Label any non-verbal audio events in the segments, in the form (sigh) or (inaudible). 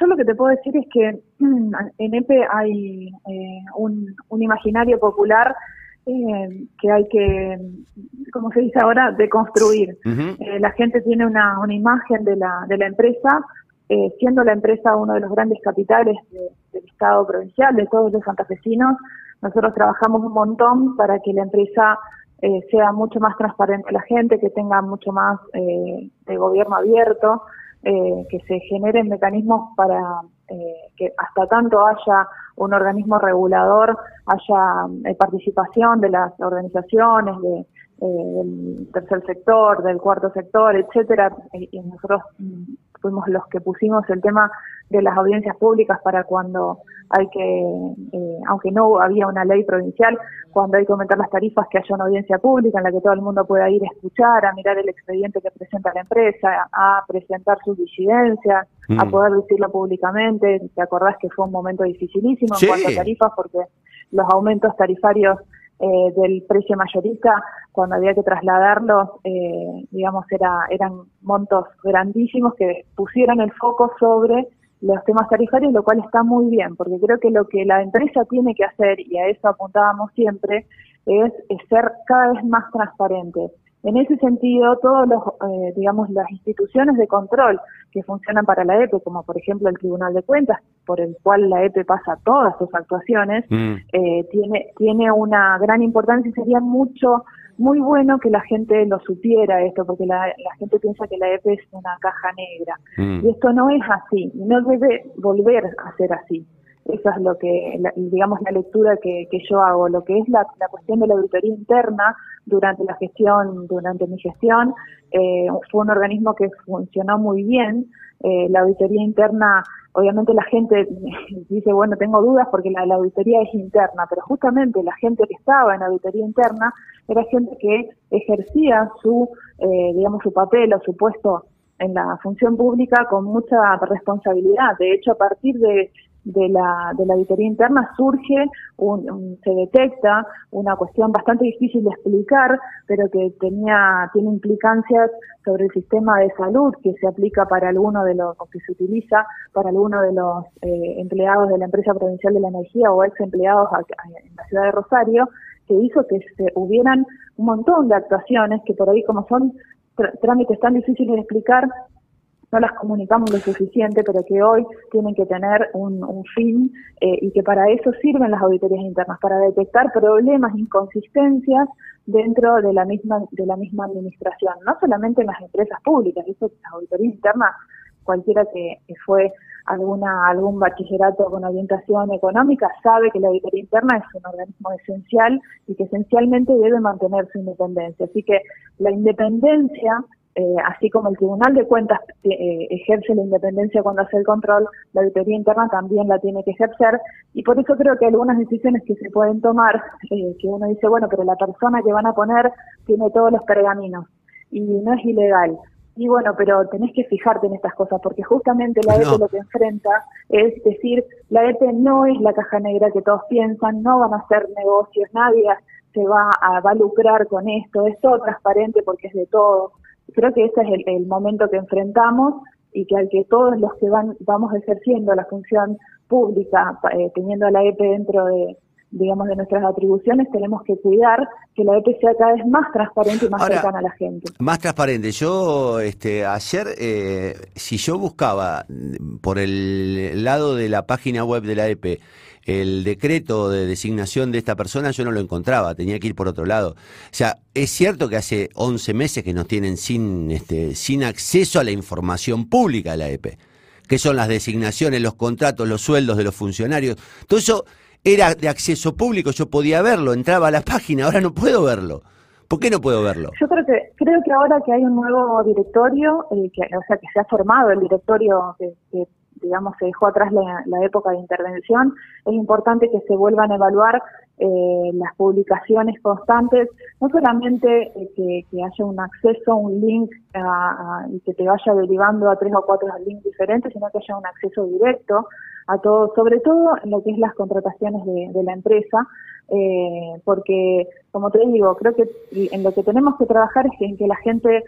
yo lo que te puedo decir es que en EPE hay eh, un, imaginario popular eh, que hay que, como se dice ahora, deconstruir. Eh, la gente tiene una, una imagen de la, de la empresa, siendo la empresa uno de los grandes capitales del Estado provincial, de todos los santafesinos. Nosotros trabajamos un montón para que la empresa sea mucho más transparente a la gente, que tenga mucho más de gobierno abierto, eh, que se generen mecanismos para eh, que hasta tanto haya un organismo regulador, haya eh, participación de las organizaciones, de, del tercer sector, del cuarto sector, etcétera, y nosotros mm, fuimos los que pusimos el tema de las audiencias públicas para cuando hay que, eh, aunque no había una ley provincial, cuando hay que aumentar las tarifas, que haya una audiencia pública en la que todo el mundo pueda ir a escuchar, a mirar el expediente que presenta la empresa, a presentar sus disidencias, a mm. poder decirlo públicamente. ¿Te acordás que fue un momento dificilísimo en cuanto a tarifas? Porque los aumentos tarifarios eh, del precio mayorista, cuando había que trasladarlos, eh, digamos, era, eran montos grandísimos que pusieron el foco sobre los temas tarifarios, lo cual está muy bien, porque creo que lo que la empresa tiene que hacer, y a eso apuntábamos siempre, es, ser cada vez más transparente. En ese sentido, todos los, eh, digamos, las instituciones de control que funcionan para la EPE, como por ejemplo el Tribunal de Cuentas, por el cual la EPE pasa todas sus actuaciones, mm. eh, tiene, tiene una gran importancia y sería mucho muy bueno que la gente lo supiera esto, porque la, gente piensa que la EPE es una caja negra. Mm. Y esto no es así, no debe volver a ser así. Esa es lo que, digamos, la lectura que, yo hago. Lo que es la, cuestión de la auditoría interna durante la gestión, durante mi gestión, eh, fue un organismo que funcionó muy bien. Eh, la auditoría interna Obviamente la gente (laughs) dice, bueno, tengo dudas porque la, auditoría es interna, pero justamente la gente que estaba en auditoría interna era gente que ejercía su, eh, digamos, su papel o su puesto en la función pública con mucha responsabilidad. De hecho, a partir de de la, de la auditoría interna surge, un, se detecta una cuestión bastante difícil de explicar, pero que tenía, tiene implicancias sobre el sistema de salud que se aplica para alguno de los, o que se utiliza para alguno de los eh, empleados de la empresa provincial de la energía o ex empleados en la ciudad de Rosario, que hizo que se hubieran un montón de actuaciones que por ahí como son trámites tan difíciles de explicar, no las comunicamos lo suficiente, pero que hoy tienen que tener un, fin eh, y que para eso sirven las auditorías internas, para detectar problemas, inconsistencias dentro de la misma de la misma administración, no solamente en las empresas públicas, eso las auditorías internas, cualquiera que, fue alguna algún bachillerato con orientación económica sabe que la auditoría interna es un organismo esencial y que esencialmente debe mantener su independencia. Así que la independencia eh, así como el Tribunal de Cuentas eh, ejerce la independencia cuando hace el control, la auditoría interna también la tiene que ejercer. Y por eso creo que algunas decisiones que se pueden tomar, eh, que uno dice, bueno, pero la persona que van a poner tiene todos los pergaminos y no es ilegal. Y bueno, pero tenés que fijarte en estas cosas, porque justamente la EPE lo que enfrenta es decir, la EPE no es la caja negra que todos piensan, no van a hacer negocios, nadie se va a, va a lucrar con esto, es todo transparente porque es de todos creo que ese es el, momento que enfrentamos y que al que todos los que van vamos ejerciendo la función pública, eh, teniendo a la EPE dentro de digamos de nuestras atribuciones, tenemos que cuidar que la EPE sea cada vez más transparente y más cercana a la gente. Más transparente. Yo este ayer eh, si yo buscaba por el lado de la página web de la EPE el decreto de designación de esta persona yo no lo encontraba, tenía que ir por otro lado. O sea, es cierto que hace 11 meses que nos tienen sin, este, sin acceso a la información pública de la EP, que son las designaciones, los contratos, los sueldos de los funcionarios. Todo eso era de acceso público, yo podía verlo, entraba a la página, ahora no puedo verlo. ¿Por qué no puedo verlo? Yo creo que creo que ahora que hay un nuevo directorio, eh, que, o sea, que se ha formado el directorio que, que digamos, se dejó atrás la, época de intervención, es importante que se vuelvan a evaluar eh, las publicaciones constantes, no solamente eh, que, haya un acceso, un link y que te vaya derivando a tres o cuatro links diferentes, sino que haya un acceso directo a todo, sobre todo en lo que es las contrataciones de, la empresa, eh, porque, como te digo, creo que en lo que tenemos que trabajar es en que la gente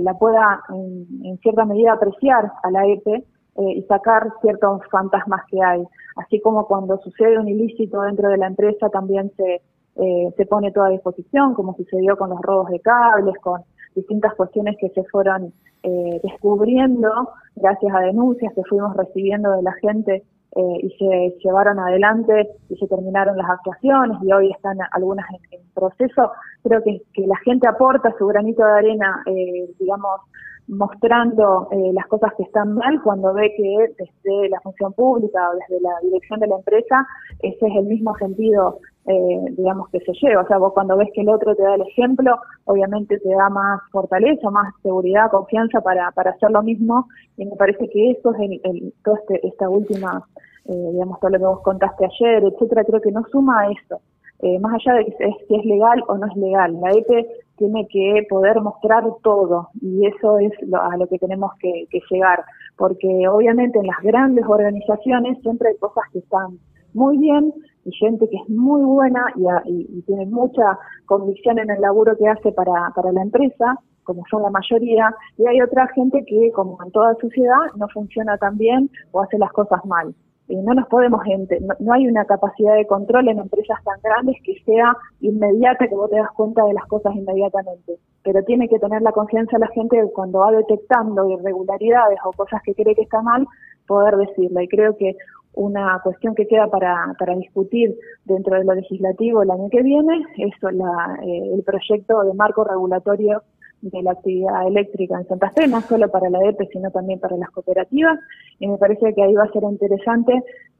la pueda, en, en, cierta medida, apreciar a la EPE eh, y sacar ciertos fantasmas que hay. Así como cuando sucede un ilícito dentro de la empresa también se, eh, se pone toda a disposición, como sucedió con los robos de cables, con distintas cuestiones que se fueron eh, descubriendo gracias a denuncias que fuimos recibiendo de la gente eh, y se llevaron adelante y se terminaron las actuaciones y hoy están algunas en, proceso. Creo que, que, la gente aporta su granito de arena, eh, digamos, mostrando eh, las cosas que están mal cuando ve que desde la función pública o desde la dirección de la empresa ese es el mismo sentido eh, digamos que se lleva o sea vos cuando ves que el otro te da el ejemplo obviamente te da más fortaleza más seguridad confianza para, para hacer lo mismo y me parece que eso es el, el toda este, esta última eh, digamos todo lo que vos contaste ayer etcétera creo que no suma a eso eh, más allá de que es, si es legal o no es legal. La EPE tiene que poder mostrar todo y eso es a lo que tenemos que, llegar, porque obviamente en las grandes organizaciones siempre hay cosas que están muy bien y gente que es muy buena y, tiene mucha convicción en el laburo que hace para, para la empresa, como son la mayoría, y hay otra gente que, como en toda sociedad, no funciona tan bien o hace las cosas mal no nos podemos, no, no, hay una capacidad de control en empresas tan grandes que sea inmediata, que vos te das cuenta de las cosas inmediatamente. Pero tiene que tener la confianza la gente de cuando va detectando irregularidades o cosas que cree que está mal, poder decirla. Y creo que una cuestión que queda para, para discutir dentro de lo legislativo el año que viene es la, eh, el proyecto de marco regulatorio de la actividad eléctrica en Santa Fe, no solo para la EPE, sino también para las cooperativas. Y me parece que ahí va a ser interesante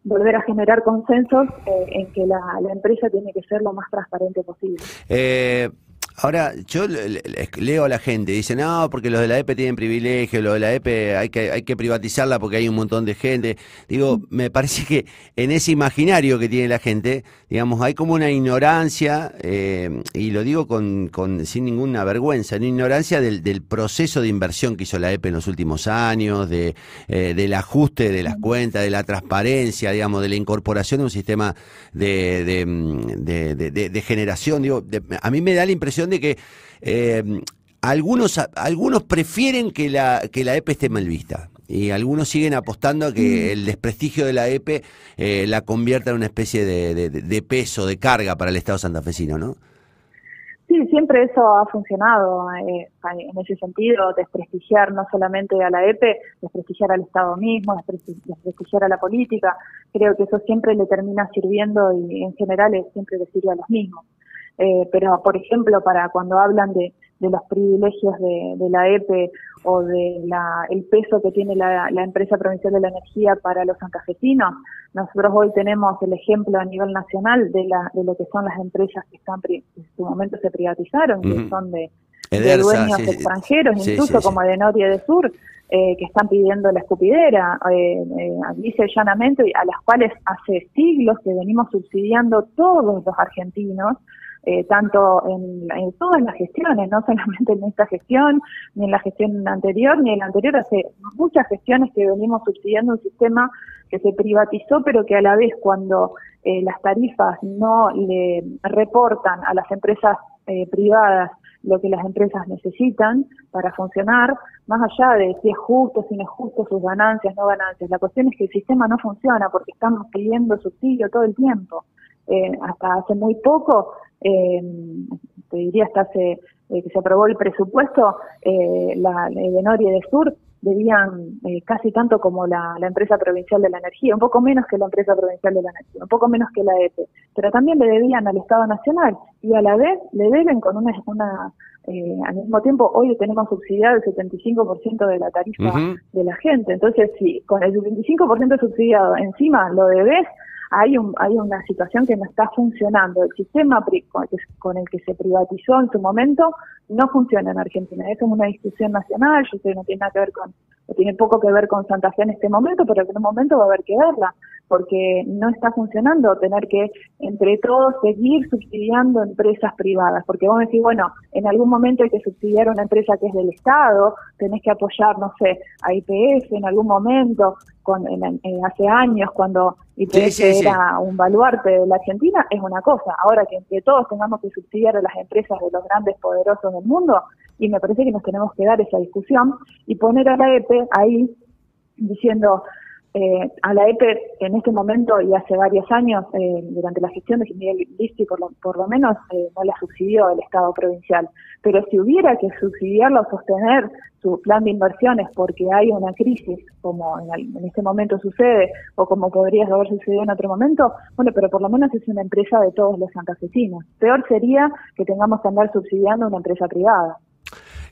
volver a generar consensos eh, en que la, la, empresa tiene que ser lo más transparente posible. Eh, Ahora, yo leo a la gente, dice, no, porque los de la EPE tienen privilegio, los de la EPE hay que, hay que privatizarla porque hay un montón de gente. Digo, me parece que en ese imaginario que tiene la gente, digamos, hay como una ignorancia, eh, y lo digo con, con, sin ninguna vergüenza, una ignorancia del, del, proceso de inversión que hizo la EPE en los últimos años, de, eh, del ajuste de las cuentas, de la transparencia, digamos, de la incorporación de un sistema de, de, de, de generación. Digo, a mí me da la impresión de que eh, algunos, algunos prefieren que la, que la EPE esté mal vista. Y algunos siguen apostando a que mm. el desprestigio de la EPE eh, la convierta en una especie de, de, peso, de carga para el Estado santafesino, ¿no? Sí, siempre eso ha funcionado eh, en ese sentido, desprestigiar no solamente a la EPE, desprestigiar al Estado mismo, desprestigiar a la política. Creo que eso siempre le termina sirviendo y en general siempre le sirve a los mismos. Eh, pero por ejemplo para cuando hablan de, de los privilegios de, de, la EPE o de la, el peso que tiene la, la, empresa provincial de la energía para los santafesinos, nosotros hoy tenemos el ejemplo a nivel nacional de, la, de lo que son las empresas que están en su momento se privatizaron, que son de, dueños extranjeros, incluso como Edenor y Edesur, eh, que están pidiendo la escupidera, eh, eh, dice llanamente, a las cuales hace siglos que venimos subsidiando todos los argentinos, eh, tanto en, en, todas las gestiones, no solamente en esta gestión, ni en la gestión anterior, ni en la anterior, hace muchas gestiones que venimos subsidiando un sistema que se privatizó, pero que a la vez cuando eh, las tarifas no le reportan a las empresas eh, privadas lo que las empresas necesitan para funcionar, más allá de si es justo, si no es justo, sus ganancias, no ganancias. La cuestión es que el sistema no funciona porque estamos pidiendo subsidio todo el tiempo. Eh, hasta hace muy poco eh, te diría hasta hace eh, que se aprobó el presupuesto, eh, la, de Nor y de Sur debían eh, casi tanto como la, la, empresa provincial de la energía, un poco menos que la empresa provincial de la energía, un poco menos que la EPE, pero también le debían al Estado Nacional y a la vez le deben con una, una eh, al mismo tiempo hoy tenemos subsidiado el 75% de la tarifa de la gente, entonces si con el 75% subsidiado encima lo debes, hay, un, hay una situación que no está funcionando. El sistema con el que se privatizó en su momento no funciona en Argentina. Eso es una discusión nacional, yo sé que no tiene nada que ver con, tiene poco que ver con Santa Fe en este momento, pero en un momento va a haber que verla, porque no está funcionando tener que entre todos seguir subsidiando empresas privadas, porque vos decís, bueno, en algún momento hay que subsidiar una empresa que es del Estado, tenés que apoyar, no sé, a IPF en algún momento, con, hace años cuando IPF era un baluarte de la Argentina, es una cosa. Ahora que entre todos tengamos que subsidiar a las empresas de los grandes poderosos del mundo, y me parece que nos tenemos que dar esa discusión y poner a la EPE ahí diciendo eh, a la EPE en este momento y hace varios años, eh, durante la gestión de Miguel Listi, por lo, por lo menos eh, no la subsidió el Estado provincial. Pero si hubiera que subsidiarlo o sostener su plan de inversiones porque hay una crisis, como en, en, este momento sucede, o como podría haber sucedido en otro momento, bueno, pero por lo menos es una empresa de todos los santafesinos. Peor sería que tengamos que andar subsidiando una empresa privada.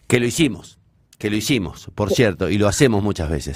Que lo hicimos, que lo hicimos, por cierto, y lo hacemos muchas veces.